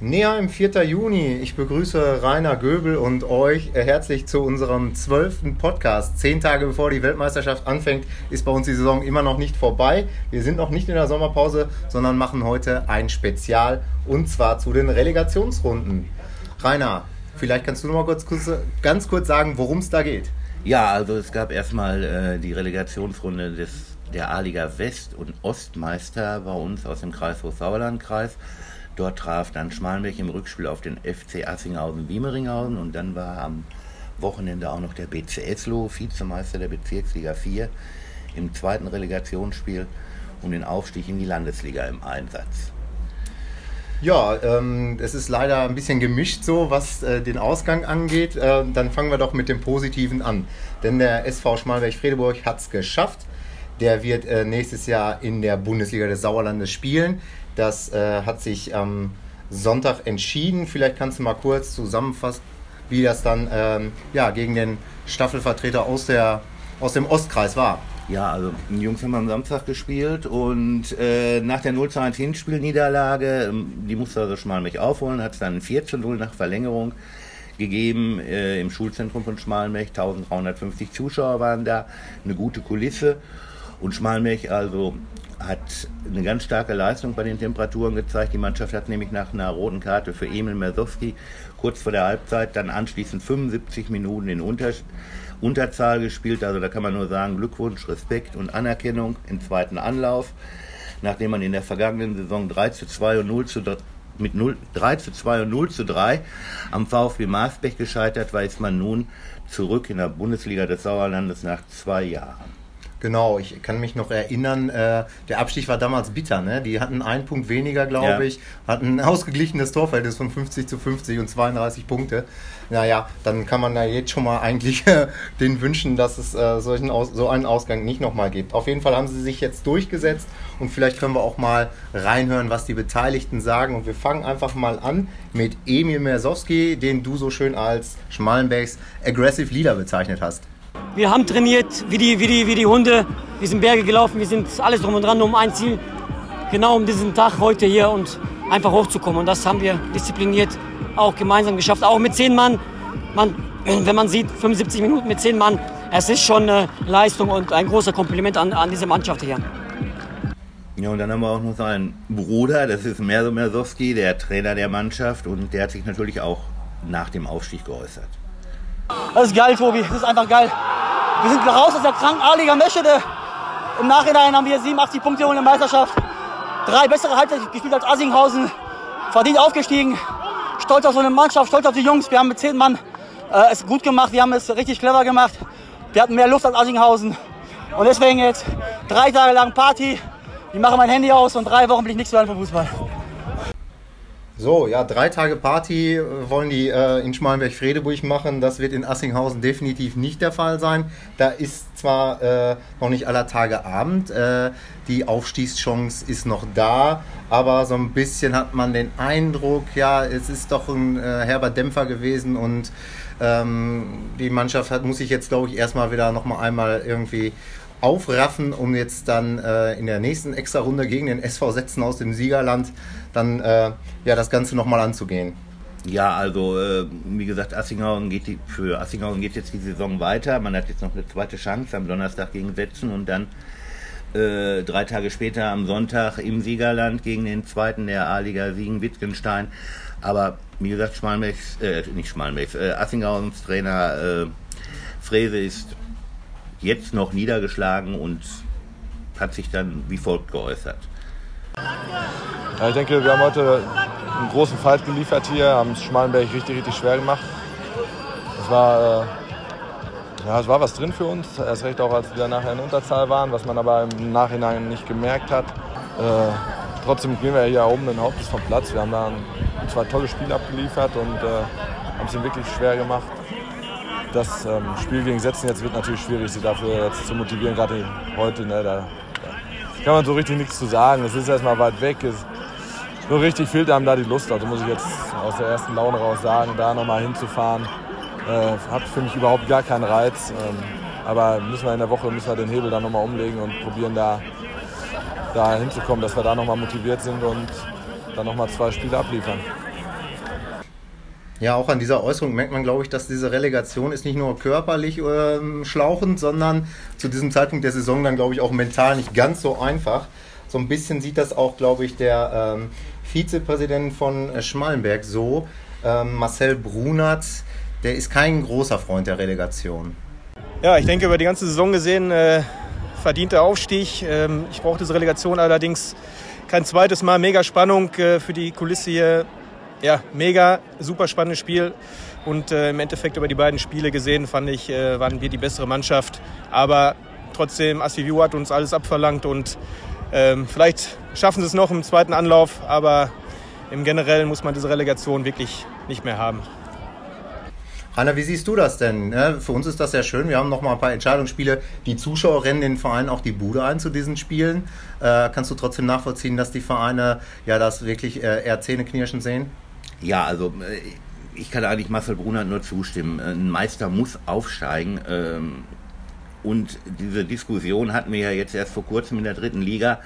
Näher im 4. Juni. Ich begrüße Rainer Göbel und euch herzlich zu unserem zwölften Podcast. Zehn Tage bevor die Weltmeisterschaft anfängt, ist bei uns die Saison immer noch nicht vorbei. Wir sind noch nicht in der Sommerpause, sondern machen heute ein Spezial und zwar zu den Relegationsrunden. Rainer, vielleicht kannst du noch mal kurz, kurz ganz kurz sagen, worum es da geht. Ja, also es gab erstmal äh, die Relegationsrunde des, der A-Liga West und Ostmeister bei uns aus dem Kreis Hochsauerlandkreis. Dort traf dann Schmalenberg im Rückspiel auf den FC Assinghausen-Wiemeringhausen und dann war am Wochenende auch noch der BC Eslo, Vizemeister der Bezirksliga 4, im zweiten Relegationsspiel um den Aufstieg in die Landesliga im Einsatz. Ja, ähm, es ist leider ein bisschen gemischt so, was äh, den Ausgang angeht. Äh, dann fangen wir doch mit dem Positiven an. Denn der SV Schmalberg-Fredeburg hat es geschafft. Der wird äh, nächstes Jahr in der Bundesliga des Sauerlandes spielen. Das äh, hat sich am Sonntag entschieden. Vielleicht kannst du mal kurz zusammenfassen, wie das dann ähm, ja, gegen den Staffelvertreter aus, der, aus dem Ostkreis war. Ja, also die Jungs haben am Samstag gespielt und äh, nach der 0 1 Hinspielniederlage, ähm, die musste also Schmalmich aufholen, hat es dann 4 zu 0 nach Verlängerung gegeben äh, im Schulzentrum von Schmalmech. 1350 Zuschauer waren da, eine gute Kulisse. Und Schmalmech also hat eine ganz starke Leistung bei den Temperaturen gezeigt. Die Mannschaft hat nämlich nach einer roten Karte für Emil Mersowski kurz vor der Halbzeit dann anschließend 75 Minuten in Unter Unterzahl gespielt. Also da kann man nur sagen, Glückwunsch, Respekt und Anerkennung im zweiten Anlauf. Nachdem man in der vergangenen Saison 3 zu 2 und 0 zu 3 mit 0, 3 zu 2 und 0 zu 3 am VfB Maasbech gescheitert war, ist man nun zurück in der Bundesliga des Sauerlandes nach zwei Jahren. Genau, ich kann mich noch erinnern, äh, der Abstieg war damals bitter. Ne? Die hatten einen Punkt weniger, glaube ja. ich, hatten ein ausgeglichenes Torverhältnis von 50 zu 50 und 32 Punkte. Naja, dann kann man da jetzt schon mal eigentlich den wünschen, dass es äh, solchen Aus so einen Ausgang nicht nochmal gibt. Auf jeden Fall haben sie sich jetzt durchgesetzt und vielleicht können wir auch mal reinhören, was die Beteiligten sagen. Und wir fangen einfach mal an mit Emil Mersowski, den du so schön als Schmalenbergs Aggressive Leader bezeichnet hast. Wir haben trainiert wie die, wie, die, wie die Hunde. Wir sind Berge gelaufen, wir sind alles drum und dran um ein Ziel. Genau um diesen Tag heute hier und einfach hochzukommen. Und das haben wir diszipliniert auch gemeinsam geschafft. Auch mit zehn Mann. Man, wenn man sieht, 75 Minuten mit zehn Mann, es ist schon eine Leistung und ein großer Kompliment an, an diese Mannschaft hier. Ja, und dann haben wir auch noch seinen Bruder, das ist Merso Mersowski, der Trainer der Mannschaft. Und der hat sich natürlich auch nach dem Aufstieg geäußert. Das ist geil, Tobi. Das ist einfach geil. Wir sind raus aus der kranken A-Liga Meschede. Im Nachhinein haben wir 87 Punkte in der Meisterschaft. Drei bessere Halbzeit gespielt als Assinghausen. Verdient aufgestiegen. Stolz auf so eine Mannschaft, stolz auf die Jungs. Wir haben mit zehn Mann äh, es gut gemacht. Wir haben es richtig clever gemacht. Wir hatten mehr Luft als Assinghausen. Und deswegen jetzt drei Tage lang Party. Ich mache mein Handy aus und drei Wochen bin ich nichts mehr vom Fußball. So, ja, drei Tage Party äh, wollen die äh, in Schmalenberg-Fredeburg machen. Das wird in Assinghausen definitiv nicht der Fall sein. Da ist zwar äh, noch nicht aller Tage Abend, äh, die Aufstiegschance ist noch da, aber so ein bisschen hat man den Eindruck, ja, es ist doch ein äh, herber Dämpfer gewesen und ähm, die Mannschaft hat, muss sich jetzt, glaube ich, erstmal wieder nochmal einmal irgendwie aufraffen, um jetzt dann äh, in der nächsten Extra-Runde gegen den SV Setzen aus dem Siegerland dann äh, ja, das Ganze nochmal anzugehen. Ja, also äh, wie gesagt, Assinghausen geht die, für Assinghausen geht jetzt die Saison weiter. Man hat jetzt noch eine zweite Chance am Donnerstag gegen Setzen und dann äh, drei Tage später am Sonntag im Siegerland gegen den zweiten der A-Liga Siegen Wittgenstein. Aber wie gesagt, Schmalmechs, äh, nicht Schmalmechs, äh, Assinghausens Trainer äh, Frese ist jetzt noch niedergeschlagen und hat sich dann wie folgt geäußert. Ja, ich denke, wir haben heute einen großen Fight geliefert hier, haben es Schmalenberg richtig, richtig schwer gemacht. Es war, äh, ja, es war was drin für uns, erst recht auch, als wir nachher in Unterzahl waren, was man aber im Nachhinein nicht gemerkt hat. Äh, trotzdem gehen wir hier oben den Hauptes vom Platz. Wir haben da ein, zwei tolle Spiele abgeliefert und äh, haben es ihm wirklich schwer gemacht das ähm, Spiel gegen Setzen jetzt wird natürlich schwierig, sie dafür jetzt zu motivieren, gerade heute. Ne, da, da, kann man so richtig nichts zu sagen. Es ist erstmal weit weg. Es, so richtig fehlt einem da die Lust. Also muss ich jetzt aus der ersten Laune raus sagen, da nochmal hinzufahren, äh, hat für mich überhaupt gar keinen Reiz. Ähm, aber müssen wir in der Woche müssen wir den Hebel dann nochmal umlegen und probieren da, da hinzukommen, dass wir da nochmal motiviert sind und dann nochmal zwei Spiele abliefern. Ja, auch an dieser Äußerung merkt man, glaube ich, dass diese Relegation ist nicht nur körperlich ähm, schlauchend, sondern zu diesem Zeitpunkt der Saison dann, glaube ich, auch mental nicht ganz so einfach. So ein bisschen sieht das auch, glaube ich, der ähm, Vizepräsident von äh, Schmallenberg so, ähm, Marcel Brunert, der ist kein großer Freund der Relegation. Ja, ich denke, über die ganze Saison gesehen, äh, verdienter Aufstieg. Ähm, ich brauche diese Relegation allerdings kein zweites Mal. Mega Spannung äh, für die Kulisse hier. Ja, mega, super spannendes Spiel. Und äh, im Endeffekt über die beiden Spiele gesehen, fand ich, äh, waren wir die bessere Mannschaft. Aber trotzdem, Assivio hat uns alles abverlangt und ähm, vielleicht schaffen sie es noch im zweiten Anlauf, aber im Generellen muss man diese Relegation wirklich nicht mehr haben. Hanna, wie siehst du das denn? Für uns ist das sehr schön. Wir haben noch mal ein paar Entscheidungsspiele. Die Zuschauer rennen den Vereinen auch die Bude ein zu diesen Spielen. Äh, kannst du trotzdem nachvollziehen, dass die Vereine ja das wirklich äh, eher zähneknirschend sehen? Ja, also äh, ich kann eigentlich Marcel Brunner nur zustimmen. Ein Meister muss aufsteigen. Ähm, und diese Diskussion hatten wir ja jetzt erst vor kurzem in der dritten Liga.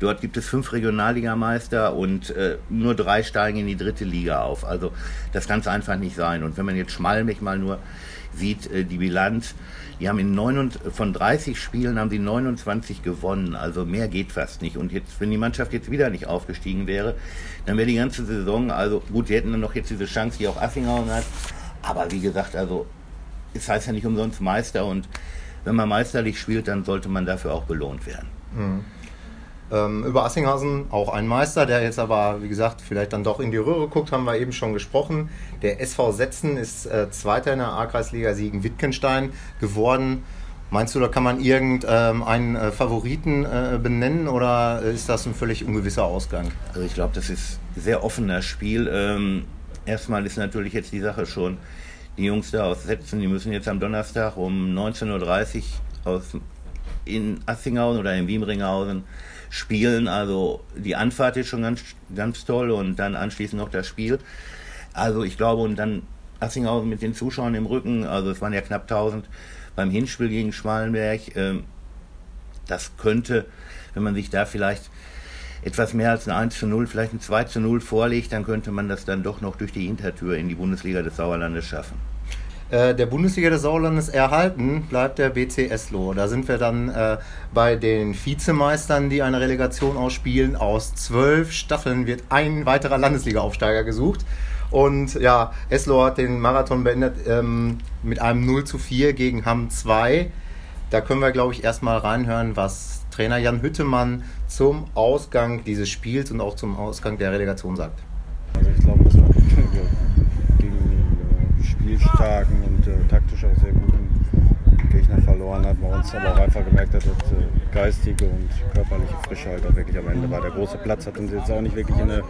Dort gibt es fünf Regionalligameister und äh, nur drei steigen in die dritte Liga auf. Also das kann es einfach nicht sein. Und wenn man jetzt Schmalmich mal nur sieht, äh, die Bilanz, die haben in 9, von 30 Spielen haben sie 29 gewonnen. Also mehr geht fast nicht. Und jetzt, wenn die Mannschaft jetzt wieder nicht aufgestiegen wäre, dann wäre die ganze Saison, also gut, sie hätten dann noch jetzt diese Chance, die auch Affinghauen hat. Aber wie gesagt, also es heißt ja nicht umsonst Meister und wenn man meisterlich spielt, dann sollte man dafür auch belohnt werden. Mhm. Ähm, über Assinghausen auch ein Meister, der jetzt aber, wie gesagt, vielleicht dann doch in die Röhre guckt, haben wir eben schon gesprochen. Der SV Setzen ist äh, Zweiter in der A-Kreisliga Siegen Wittgenstein geworden. Meinst du, da kann man irgendeinen ähm, äh, Favoriten äh, benennen oder ist das ein völlig ungewisser Ausgang? Also ich glaube, das ist ein sehr offener Spiel. Ähm, erstmal ist natürlich jetzt die Sache schon, die Jungs da aus Setzen, die müssen jetzt am Donnerstag um 19.30 Uhr aus, in Assinghausen oder in Wiemringhausen spielen. Also die Anfahrt ist schon ganz, ganz toll und dann anschließend noch das Spiel. Also ich glaube, und dann Assinghausen mit den Zuschauern im Rücken, also es waren ja knapp 1000 beim Hinspiel gegen Schmalenberg. Ähm, das könnte, wenn man sich da vielleicht etwas mehr als ein 1 zu 0, vielleicht ein 2 zu 0 vorlegt, dann könnte man das dann doch noch durch die Hintertür in die Bundesliga des Sauerlandes schaffen. Äh, der Bundesliga des Sauerlandes erhalten bleibt der BC Eslo. Da sind wir dann äh, bei den Vizemeistern, die eine Relegation ausspielen. Aus zwölf Staffeln wird ein weiterer Landesliga-Aufsteiger gesucht. Und ja, Eslo hat den Marathon beendet ähm, mit einem 0 zu 4 gegen Hamm 2. Da können wir, glaube ich, erstmal reinhören, was Trainer Jan Hüttemann zum Ausgang dieses Spiels und auch zum Ausgang der Relegation sagt. Also ich glaube, das war spielstarken und äh, taktisch auch sehr guten Gegner verloren hat. Bei uns aber auch einfach gemerkt hat, dass äh, geistige und körperliche Frische halt auch wirklich am Ende war. Der große Platz hat uns jetzt auch nicht wirklich in eine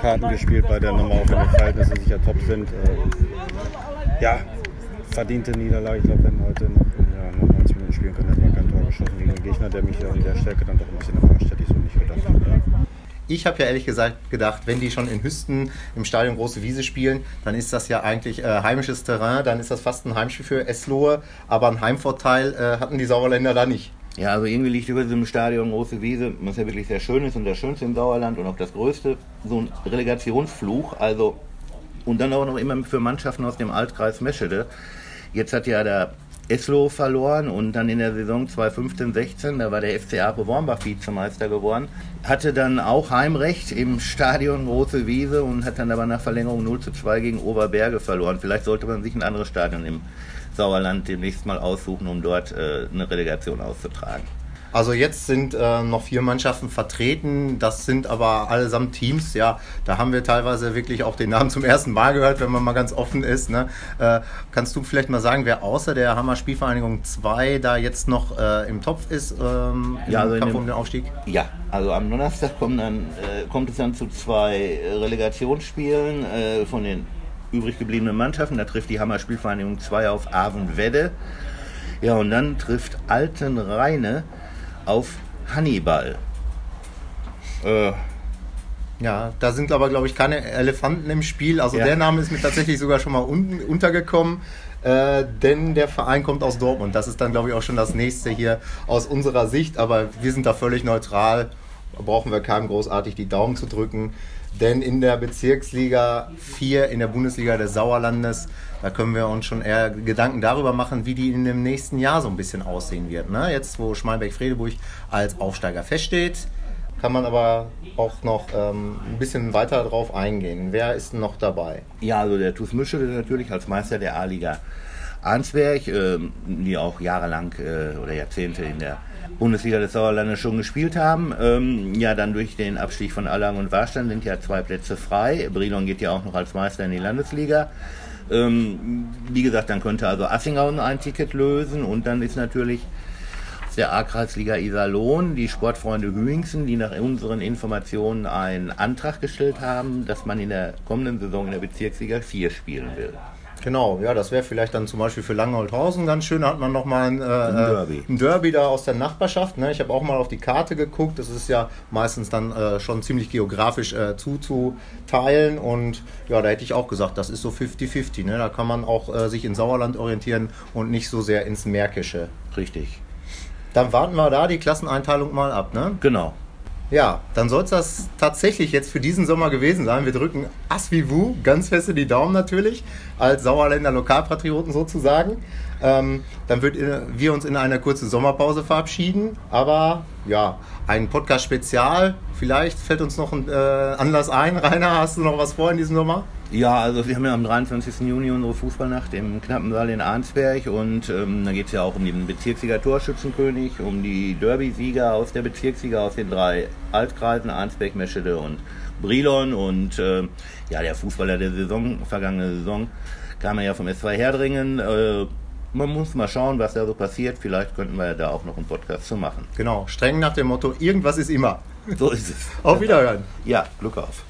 Karten gespielt, bei der nochmal auch wenn die Verhältnisse sicher top sind. Äh, ja, verdiente Niederlage. Ich glaube, wenn heute noch, ja, noch 90 Minuten spielen können, hätten wir kein Tor geschossen gegen einen Gegner, der mich ja in der Stärke dann doch ein bisschen überrascht hätte ich so nicht gedacht. Ja. Ich habe ja ehrlich gesagt gedacht, wenn die schon in Hüsten im Stadion Große Wiese spielen, dann ist das ja eigentlich äh, heimisches Terrain, dann ist das fast ein Heimspiel für Eslohe, aber einen Heimvorteil äh, hatten die Sauerländer da nicht. Ja, also irgendwie liegt über diesem Stadion Große Wiese, was ja wirklich sehr schön ist und das Schönste im Sauerland und auch das Größte, so ein Relegationsfluch, also und dann auch noch immer für Mannschaften aus dem Altkreis Meschede. Jetzt hat ja der Eslo verloren und dann in der Saison 2015-16, da war der FCA Ape Wormbach Vizemeister geworden, hatte dann auch Heimrecht im Stadion Große Wiese und hat dann aber nach Verlängerung 0 zu 2 gegen Oberberge verloren. Vielleicht sollte man sich ein anderes Stadion im Sauerland demnächst mal aussuchen, um dort äh, eine Relegation auszutragen. Also jetzt sind äh, noch vier Mannschaften vertreten, das sind aber allesamt Teams, ja, da haben wir teilweise wirklich auch den Namen zum ersten Mal gehört, wenn man mal ganz offen ist. Ne? Äh, kannst du vielleicht mal sagen, wer außer der Hammer Spielvereinigung 2 da jetzt noch äh, im Topf ist ähm, ja, also Kampf um den Aufstieg? Ja, also am Donnerstag kommt, dann, äh, kommt es dann zu zwei Relegationsspielen äh, von den übrig gebliebenen Mannschaften. Da trifft die Hammer Spielvereinigung 2 auf Avenwedde. Ja, und dann trifft Altenrheine auf Hannibal. Äh, ja, da sind aber, glaube ich, keine Elefanten im Spiel. Also ja. der Name ist mir tatsächlich sogar schon mal un untergekommen. Äh, denn der Verein kommt aus Dortmund. Das ist dann, glaube ich, auch schon das nächste hier aus unserer Sicht. Aber wir sind da völlig neutral. Da brauchen wir keinem großartig die Daumen zu drücken. Denn in der Bezirksliga 4, in der Bundesliga des Sauerlandes, da können wir uns schon eher Gedanken darüber machen, wie die in dem nächsten Jahr so ein bisschen aussehen wird. Ne? Jetzt, wo Schmalberg-Fredeburg als Aufsteiger feststeht, kann man aber auch noch ähm, ein bisschen weiter drauf eingehen. Wer ist noch dabei? Ja, also der TuS Mischede natürlich als Meister der A-Liga Arnsberg, äh, die auch jahrelang äh, oder Jahrzehnte in der Bundesliga des Sauerlandes schon gespielt haben. Ähm, ja, dann durch den Abstieg von Allang und Warstein sind ja zwei Plätze frei. Brilon geht ja auch noch als Meister in die Landesliga. Ähm, wie gesagt, dann könnte also Assinghausen ein Ticket lösen und dann ist natürlich der A-Kreisliga Iserlohn, die Sportfreunde Hüingsen, die nach unseren Informationen einen Antrag gestellt haben, dass man in der kommenden Saison in der Bezirksliga 4 spielen will. Genau, ja, das wäre vielleicht dann zum Beispiel für Langholthausen ganz schön. Da hat man nochmal ein, äh, ein, Derby. ein Derby da aus der Nachbarschaft. Ne? Ich habe auch mal auf die Karte geguckt. Das ist ja meistens dann äh, schon ziemlich geografisch äh, zuzuteilen. Und ja, da hätte ich auch gesagt, das ist so 50-50. Ne? Da kann man auch äh, sich in Sauerland orientieren und nicht so sehr ins Märkische. Richtig. Dann warten wir da die Klasseneinteilung mal ab, ne? Genau. Ja, dann soll es das tatsächlich jetzt für diesen Sommer gewesen sein. Wir drücken Asvivu ganz feste die Daumen natürlich, als Sauerländer Lokalpatrioten sozusagen. Ähm, dann würden wir uns in eine kurze Sommerpause verabschieden. Aber ja, ein Podcast-Spezial. Vielleicht fällt uns noch ein äh, Anlass ein. Rainer, hast du noch was vor in diesem Sommer? Ja, also wir haben ja am 23. Juni unsere Fußballnacht im Knappensaal in Arnsberg und ähm, da geht es ja auch um den Bezirksliga Torschützenkönig, um die Derby-Sieger aus der Bezirksliga aus den drei Altkreisen, Arnsberg, Meschede und Brilon und äh, ja, der Fußballer der Saison, vergangene Saison, kam ja vom SV Herdringen. Äh, man muss mal schauen, was da so passiert. Vielleicht könnten wir ja da auch noch einen Podcast zu machen. Genau, streng nach dem Motto, irgendwas ist immer. So ist es. Auf Wiederhören. Ja, Glück auf.